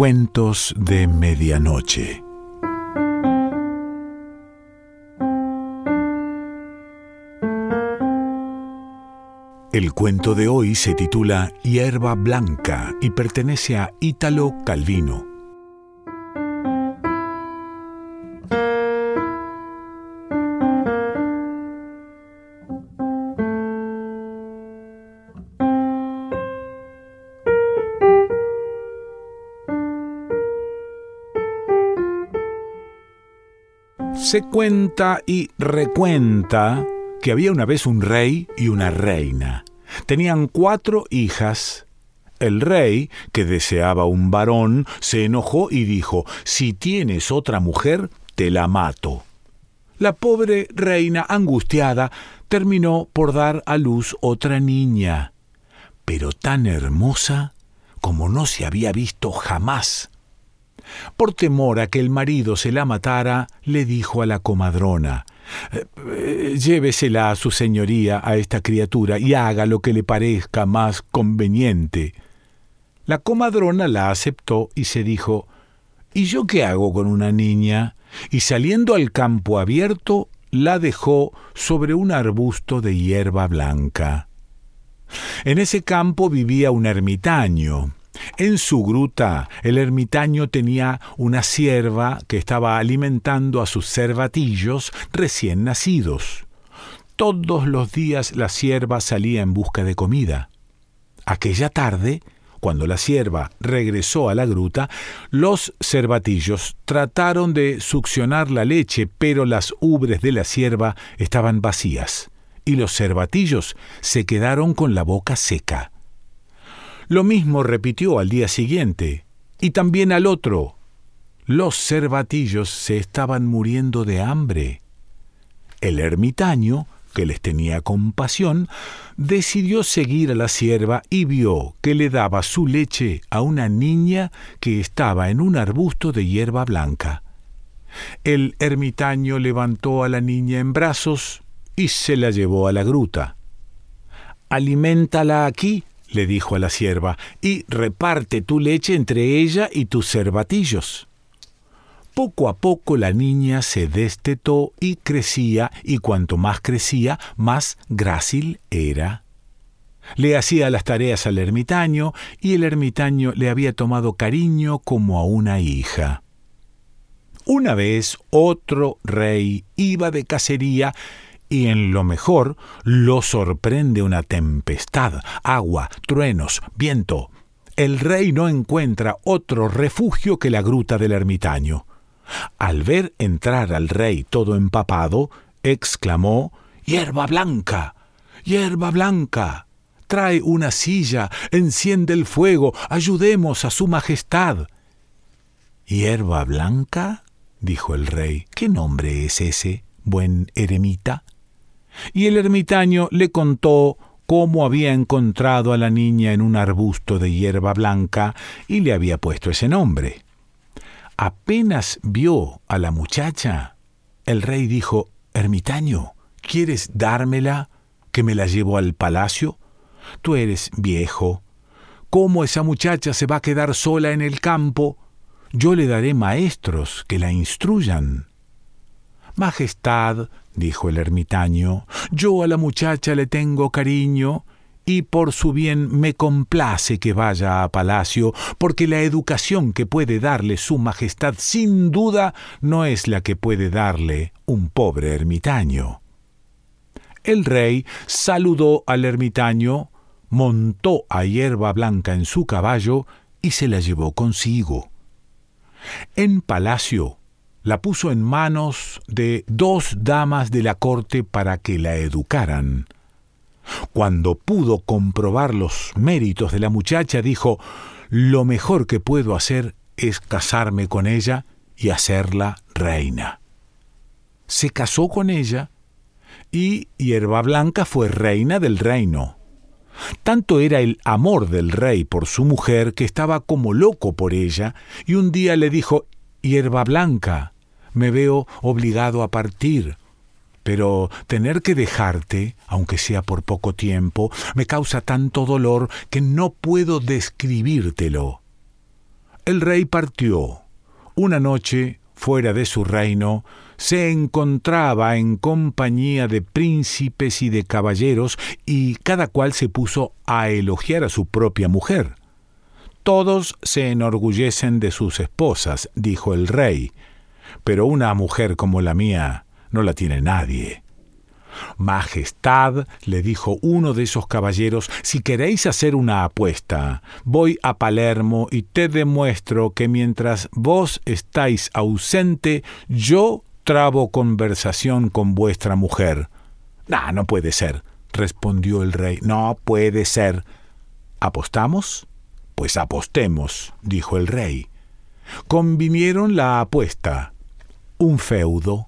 Cuentos de Medianoche. El cuento de hoy se titula Hierba Blanca y pertenece a Ítalo Calvino. Se cuenta y recuenta que había una vez un rey y una reina. Tenían cuatro hijas. El rey, que deseaba un varón, se enojó y dijo, Si tienes otra mujer, te la mato. La pobre reina, angustiada, terminó por dar a luz otra niña, pero tan hermosa como no se había visto jamás. Por temor a que el marido se la matara, le dijo a la comadrona eh, Llévesela a su señoría a esta criatura y haga lo que le parezca más conveniente. La comadrona la aceptó y se dijo ¿Y yo qué hago con una niña? Y saliendo al campo abierto, la dejó sobre un arbusto de hierba blanca. En ese campo vivía un ermitaño, en su gruta el ermitaño tenía una sierva que estaba alimentando a sus cervatillos recién nacidos. Todos los días la sierva salía en busca de comida. Aquella tarde, cuando la sierva regresó a la gruta, los cervatillos trataron de succionar la leche, pero las ubres de la sierva estaban vacías, y los cervatillos se quedaron con la boca seca. Lo mismo repitió al día siguiente, y también al otro. Los cervatillos se estaban muriendo de hambre. El ermitaño, que les tenía compasión, decidió seguir a la sierva y vio que le daba su leche a una niña que estaba en un arbusto de hierba blanca. El ermitaño levantó a la niña en brazos y se la llevó a la gruta. Aliméntala aquí, le dijo a la sierva, y reparte tu leche entre ella y tus cervatillos. Poco a poco la niña se destetó y crecía, y cuanto más crecía, más grácil era. Le hacía las tareas al ermitaño, y el ermitaño le había tomado cariño como a una hija. Una vez otro rey iba de cacería y en lo mejor lo sorprende una tempestad, agua, truenos, viento. El rey no encuentra otro refugio que la gruta del ermitaño. Al ver entrar al rey todo empapado, exclamó Hierba blanca. Hierba blanca. Trae una silla, enciende el fuego, ayudemos a su majestad. ¿Hierba blanca? dijo el rey. ¿Qué nombre es ese, buen eremita? Y el ermitaño le contó cómo había encontrado a la niña en un arbusto de hierba blanca y le había puesto ese nombre. Apenas vio a la muchacha, el rey dijo, Ermitaño, ¿quieres dármela, que me la llevo al palacio? Tú eres viejo. ¿Cómo esa muchacha se va a quedar sola en el campo? Yo le daré maestros que la instruyan. Majestad, dijo el ermitaño, yo a la muchacha le tengo cariño, y por su bien me complace que vaya a palacio, porque la educación que puede darle su Majestad sin duda no es la que puede darle un pobre ermitaño. El rey saludó al ermitaño, montó a hierba blanca en su caballo y se la llevó consigo. En palacio la puso en manos de dos damas de la corte para que la educaran. Cuando pudo comprobar los méritos de la muchacha, dijo, lo mejor que puedo hacer es casarme con ella y hacerla reina. Se casó con ella y Hierba Blanca fue reina del reino. Tanto era el amor del rey por su mujer que estaba como loco por ella, y un día le dijo hierba blanca, me veo obligado a partir. Pero tener que dejarte, aunque sea por poco tiempo, me causa tanto dolor que no puedo describírtelo. El rey partió. Una noche, fuera de su reino, se encontraba en compañía de príncipes y de caballeros, y cada cual se puso a elogiar a su propia mujer. Todos se enorgullecen de sus esposas, dijo el rey, pero una mujer como la mía no la tiene nadie. Majestad, le dijo uno de esos caballeros, si queréis hacer una apuesta, voy a Palermo y te demuestro que mientras vos estáis ausente, yo trabo conversación con vuestra mujer. Ah, no puede ser, respondió el rey. No puede ser. ¿Apostamos? Pues apostemos, dijo el rey. Convinieron la apuesta, un feudo.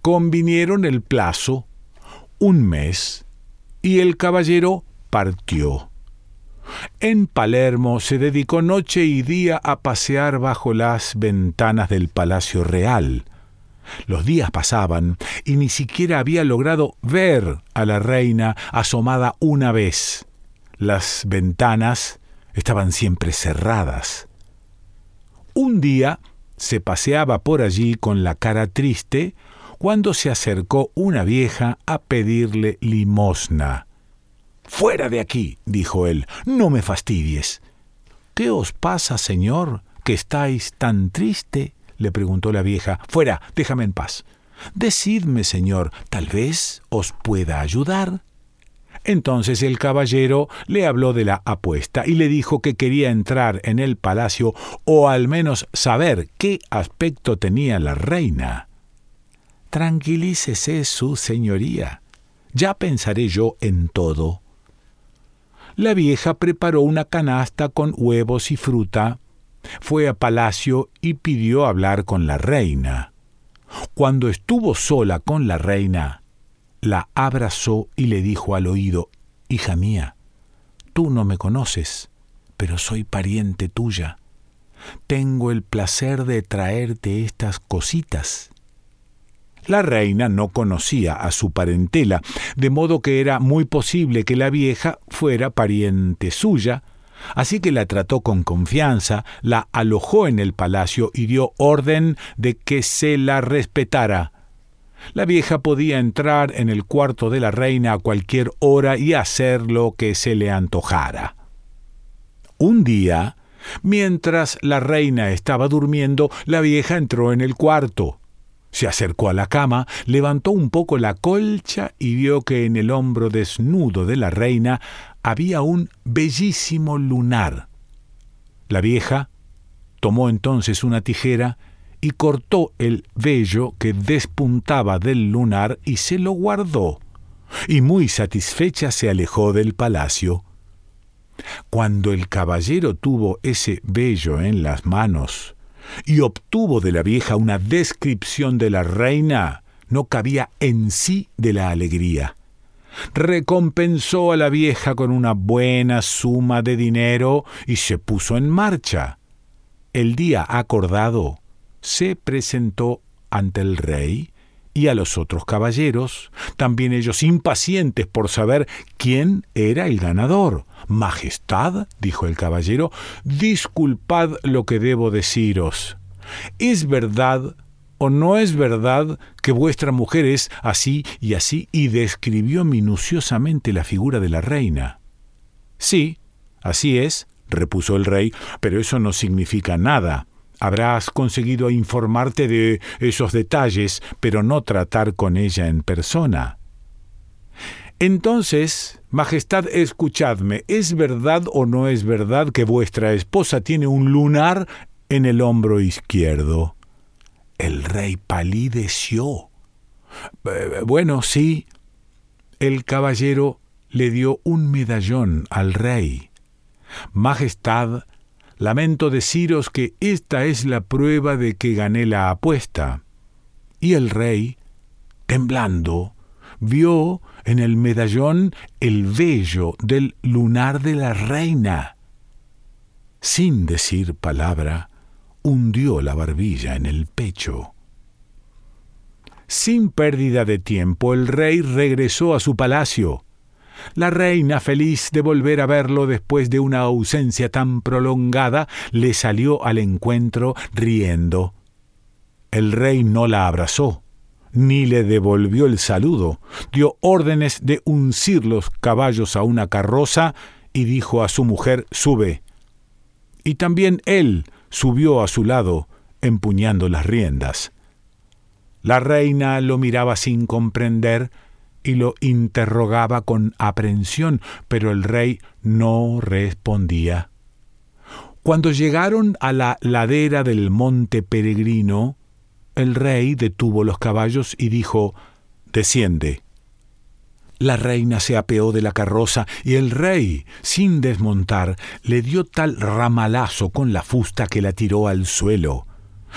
Convinieron el plazo, un mes, y el caballero partió. En Palermo se dedicó noche y día a pasear bajo las ventanas del Palacio Real. Los días pasaban y ni siquiera había logrado ver a la reina asomada una vez. Las ventanas estaban siempre cerradas. Un día se paseaba por allí con la cara triste cuando se acercó una vieja a pedirle limosna. Fuera de aquí, dijo él, no me fastidies. ¿Qué os pasa, señor, que estáis tan triste? le preguntó la vieja. Fuera, déjame en paz. Decidme, señor, tal vez os pueda ayudar. Entonces el caballero le habló de la apuesta y le dijo que quería entrar en el palacio o al menos saber qué aspecto tenía la reina. Tranquilícese, su señoría. Ya pensaré yo en todo. La vieja preparó una canasta con huevos y fruta, fue a palacio y pidió hablar con la reina. Cuando estuvo sola con la reina, la abrazó y le dijo al oído, Hija mía, tú no me conoces, pero soy pariente tuya. Tengo el placer de traerte estas cositas. La reina no conocía a su parentela, de modo que era muy posible que la vieja fuera pariente suya, Así que la trató con confianza, la alojó en el palacio y dio orden de que se la respetara. La vieja podía entrar en el cuarto de la reina a cualquier hora y hacer lo que se le antojara. Un día, mientras la reina estaba durmiendo, la vieja entró en el cuarto. Se acercó a la cama, levantó un poco la colcha y vio que en el hombro desnudo de la reina había un bellísimo lunar. La vieja tomó entonces una tijera y cortó el vello que despuntaba del lunar y se lo guardó, y muy satisfecha se alejó del palacio. Cuando el caballero tuvo ese vello en las manos, y obtuvo de la vieja una descripción de la reina, no cabía en sí de la alegría. Recompensó a la vieja con una buena suma de dinero y se puso en marcha. El día acordado se presentó ante el rey y a los otros caballeros, también ellos impacientes por saber quién era el ganador. Majestad, dijo el caballero, disculpad lo que debo deciros. ¿Es verdad o no es verdad que vuestra mujer es así y así? y describió minuciosamente la figura de la reina. Sí, así es, repuso el rey, pero eso no significa nada. Habrás conseguido informarte de esos detalles, pero no tratar con ella en persona. Entonces, Majestad, escuchadme, ¿es verdad o no es verdad que vuestra esposa tiene un lunar en el hombro izquierdo? El rey palideció. Eh, bueno, sí. El caballero le dio un medallón al rey. Majestad, lamento deciros que esta es la prueba de que gané la apuesta. Y el rey, temblando, vio en el medallón el vello del lunar de la reina. Sin decir palabra, hundió la barbilla en el pecho. Sin pérdida de tiempo, el rey regresó a su palacio. La reina, feliz de volver a verlo después de una ausencia tan prolongada, le salió al encuentro riendo. El rey no la abrazó, ni le devolvió el saludo, dio órdenes de uncir los caballos a una carroza y dijo a su mujer Sube. Y también él subió a su lado, empuñando las riendas. La reina lo miraba sin comprender y lo interrogaba con aprensión, pero el rey no respondía. Cuando llegaron a la ladera del monte peregrino, el rey detuvo los caballos y dijo Desciende. La reina se apeó de la carroza y el rey, sin desmontar, le dio tal ramalazo con la fusta que la tiró al suelo.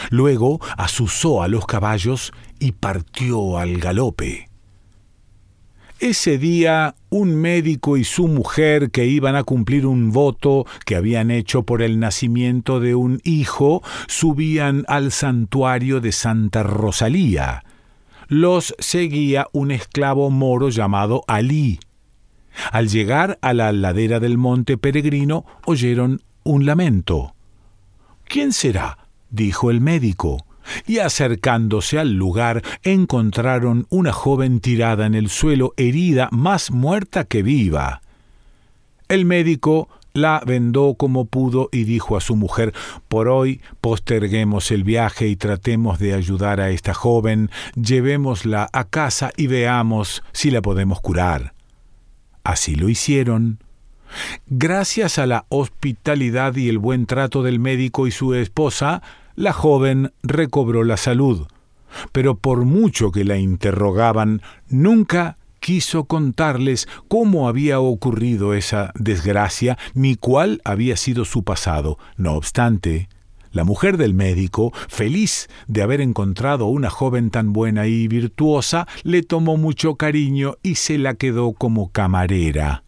Luego azuzó a los caballos y partió al galope. Ese día un médico y su mujer que iban a cumplir un voto que habían hecho por el nacimiento de un hijo subían al santuario de Santa Rosalía. Los seguía un esclavo moro llamado Alí. Al llegar a la ladera del monte peregrino oyeron un lamento. ¿Quién será? dijo el médico, y acercándose al lugar encontraron una joven tirada en el suelo, herida, más muerta que viva. El médico la vendó como pudo y dijo a su mujer Por hoy posterguemos el viaje y tratemos de ayudar a esta joven, llevémosla a casa y veamos si la podemos curar. Así lo hicieron. Gracias a la hospitalidad y el buen trato del médico y su esposa, la joven recobró la salud, pero por mucho que la interrogaban, nunca quiso contarles cómo había ocurrido esa desgracia ni cuál había sido su pasado. No obstante, la mujer del médico, feliz de haber encontrado una joven tan buena y virtuosa, le tomó mucho cariño y se la quedó como camarera.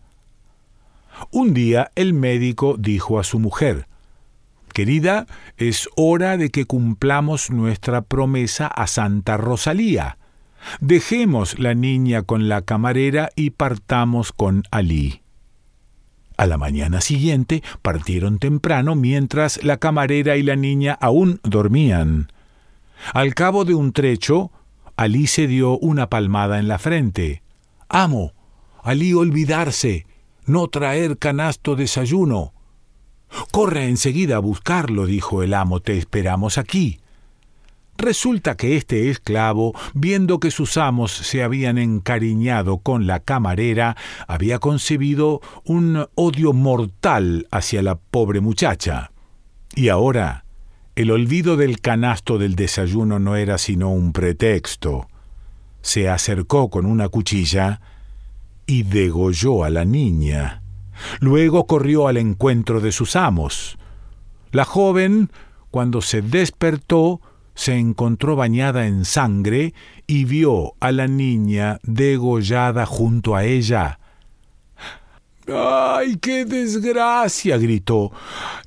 Un día el médico dijo a su mujer Querida, es hora de que cumplamos nuestra promesa a Santa Rosalía. Dejemos la niña con la camarera y partamos con Alí. A la mañana siguiente partieron temprano mientras la camarera y la niña aún dormían. Al cabo de un trecho, Alí se dio una palmada en la frente. Amo, Alí olvidarse, no traer canasto desayuno. Corre enseguida a buscarlo, dijo el amo, te esperamos aquí. Resulta que este esclavo, viendo que sus amos se habían encariñado con la camarera, había concebido un odio mortal hacia la pobre muchacha. Y ahora, el olvido del canasto del desayuno no era sino un pretexto. Se acercó con una cuchilla y degolló a la niña. Luego corrió al encuentro de sus amos. La joven, cuando se despertó, se encontró bañada en sangre y vio a la niña degollada junto a ella. ¡Ay, qué desgracia! gritó.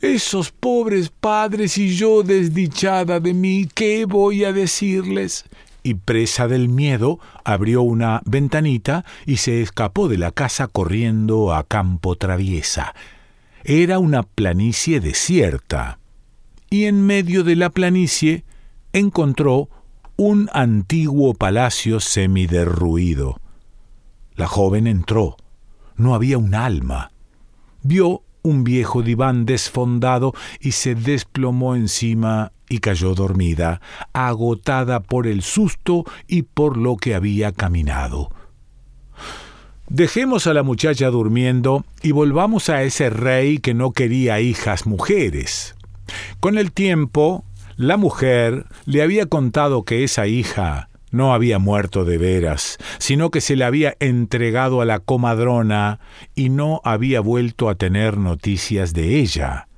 Esos pobres padres y yo desdichada de mí, ¿qué voy a decirles? Y presa del miedo, abrió una ventanita y se escapó de la casa corriendo a campo traviesa. Era una planicie desierta. Y en medio de la planicie encontró un antiguo palacio semiderruido. La joven entró. No había un alma. Vio un viejo diván desfondado y se desplomó encima y cayó dormida, agotada por el susto y por lo que había caminado. Dejemos a la muchacha durmiendo y volvamos a ese rey que no quería hijas mujeres. Con el tiempo, la mujer le había contado que esa hija no había muerto de veras, sino que se le había entregado a la comadrona y no había vuelto a tener noticias de ella.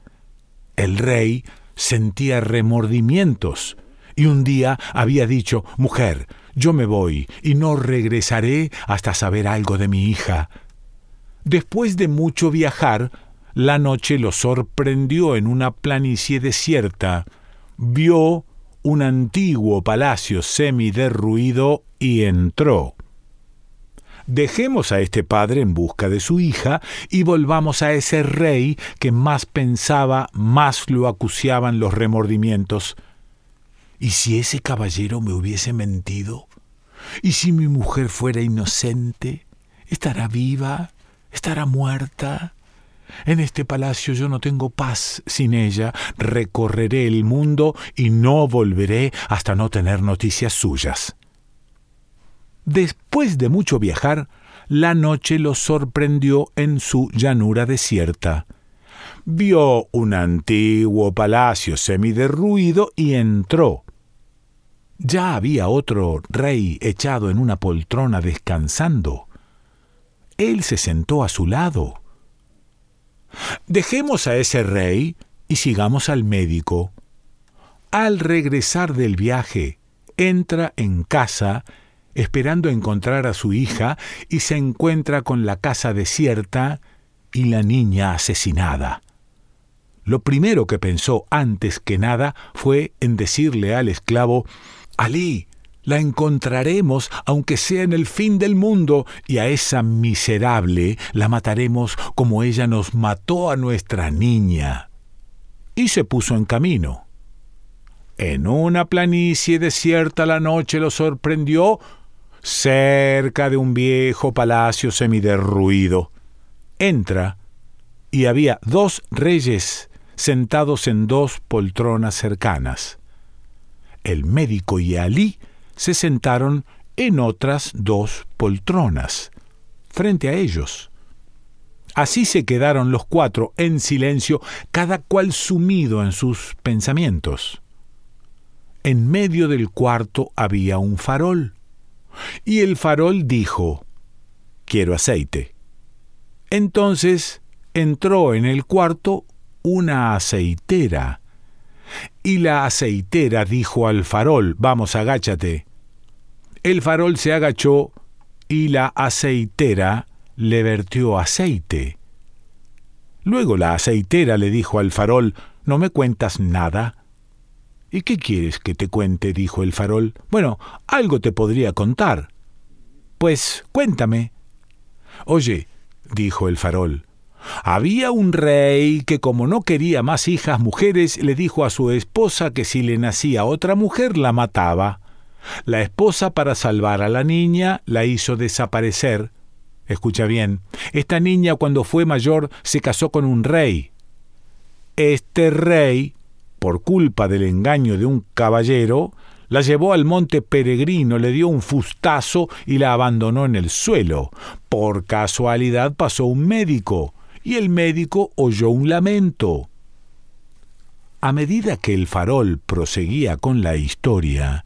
El rey sentía remordimientos y un día había dicho Mujer, yo me voy y no regresaré hasta saber algo de mi hija. Después de mucho viajar, la noche lo sorprendió en una planicie desierta, vio un antiguo palacio semiderruido y entró. Dejemos a este padre en busca de su hija y volvamos a ese rey que más pensaba, más lo acuciaban los remordimientos. ¿Y si ese caballero me hubiese mentido? ¿Y si mi mujer fuera inocente? ¿Estará viva? ¿Estará muerta? En este palacio yo no tengo paz sin ella. Recorreré el mundo y no volveré hasta no tener noticias suyas. Después de mucho viajar, la noche lo sorprendió en su llanura desierta. Vio un antiguo palacio semiderruido y entró. Ya había otro rey echado en una poltrona descansando. Él se sentó a su lado. Dejemos a ese rey y sigamos al médico. Al regresar del viaje, entra en casa esperando encontrar a su hija y se encuentra con la casa desierta y la niña asesinada. Lo primero que pensó antes que nada fue en decirle al esclavo, Alí, la encontraremos aunque sea en el fin del mundo, y a esa miserable la mataremos como ella nos mató a nuestra niña. Y se puso en camino. En una planicie desierta la noche lo sorprendió cerca de un viejo palacio semiderruido. Entra y había dos reyes sentados en dos poltronas cercanas. El médico y Alí se sentaron en otras dos poltronas, frente a ellos. Así se quedaron los cuatro en silencio, cada cual sumido en sus pensamientos. En medio del cuarto había un farol. Y el farol dijo, Quiero aceite. Entonces entró en el cuarto una aceitera. Y la aceitera dijo al farol, Vamos, agáchate. El farol se agachó y la aceitera le vertió aceite. Luego la aceitera le dijo al farol, ¿No me cuentas nada? ¿Y qué quieres que te cuente? dijo el farol. Bueno, algo te podría contar. Pues cuéntame. Oye, dijo el farol, había un rey que como no quería más hijas mujeres, le dijo a su esposa que si le nacía otra mujer la mataba. La esposa, para salvar a la niña, la hizo desaparecer. Escucha bien, esta niña cuando fue mayor se casó con un rey. Este rey por culpa del engaño de un caballero, la llevó al monte peregrino, le dio un fustazo y la abandonó en el suelo. Por casualidad pasó un médico, y el médico oyó un lamento. A medida que el farol proseguía con la historia,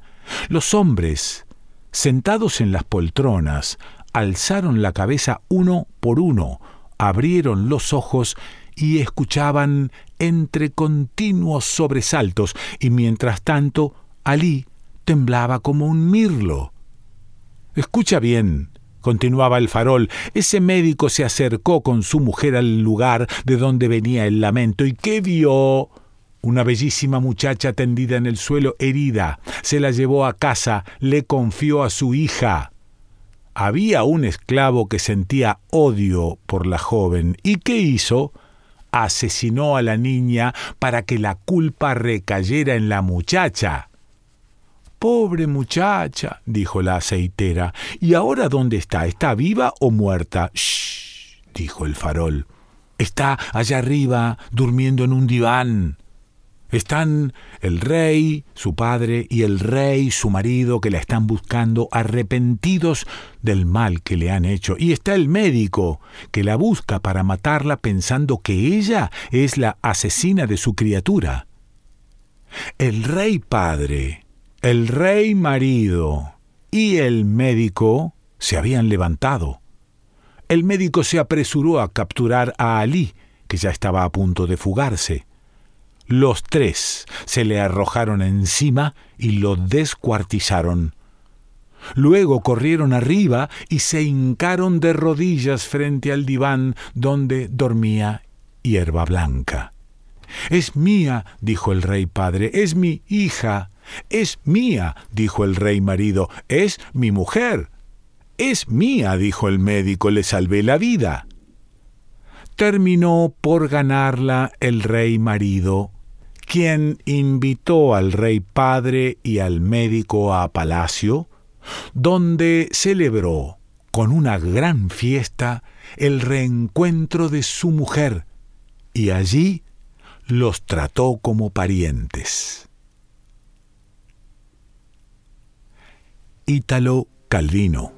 los hombres, sentados en las poltronas, alzaron la cabeza uno por uno, abrieron los ojos y escuchaban entre continuos sobresaltos, y mientras tanto Alí temblaba como un mirlo. Escucha bien, continuaba el farol, ese médico se acercó con su mujer al lugar de donde venía el lamento, y ¿qué vio? Una bellísima muchacha tendida en el suelo herida. Se la llevó a casa, le confió a su hija. Había un esclavo que sentía odio por la joven. ¿Y qué hizo? Asesinó a la niña para que la culpa recayera en la muchacha. Pobre muchacha, dijo la aceitera. ¿Y ahora dónde está? ¿Está viva o muerta? Shh, dijo el farol. Está allá arriba, durmiendo en un diván. Están el rey, su padre, y el rey, su marido, que la están buscando, arrepentidos del mal que le han hecho. Y está el médico, que la busca para matarla pensando que ella es la asesina de su criatura. El rey padre, el rey marido y el médico se habían levantado. El médico se apresuró a capturar a Alí, que ya estaba a punto de fugarse. Los tres se le arrojaron encima y lo descuartizaron. Luego corrieron arriba y se hincaron de rodillas frente al diván donde dormía hierba blanca. Es mía, dijo el rey padre, es mi hija. Es mía, dijo el rey marido, es mi mujer. Es mía, dijo el médico, le salvé la vida. Terminó por ganarla el rey marido, quien invitó al rey padre y al médico a palacio, donde celebró con una gran fiesta el reencuentro de su mujer, y allí los trató como parientes. Ítalo Calvino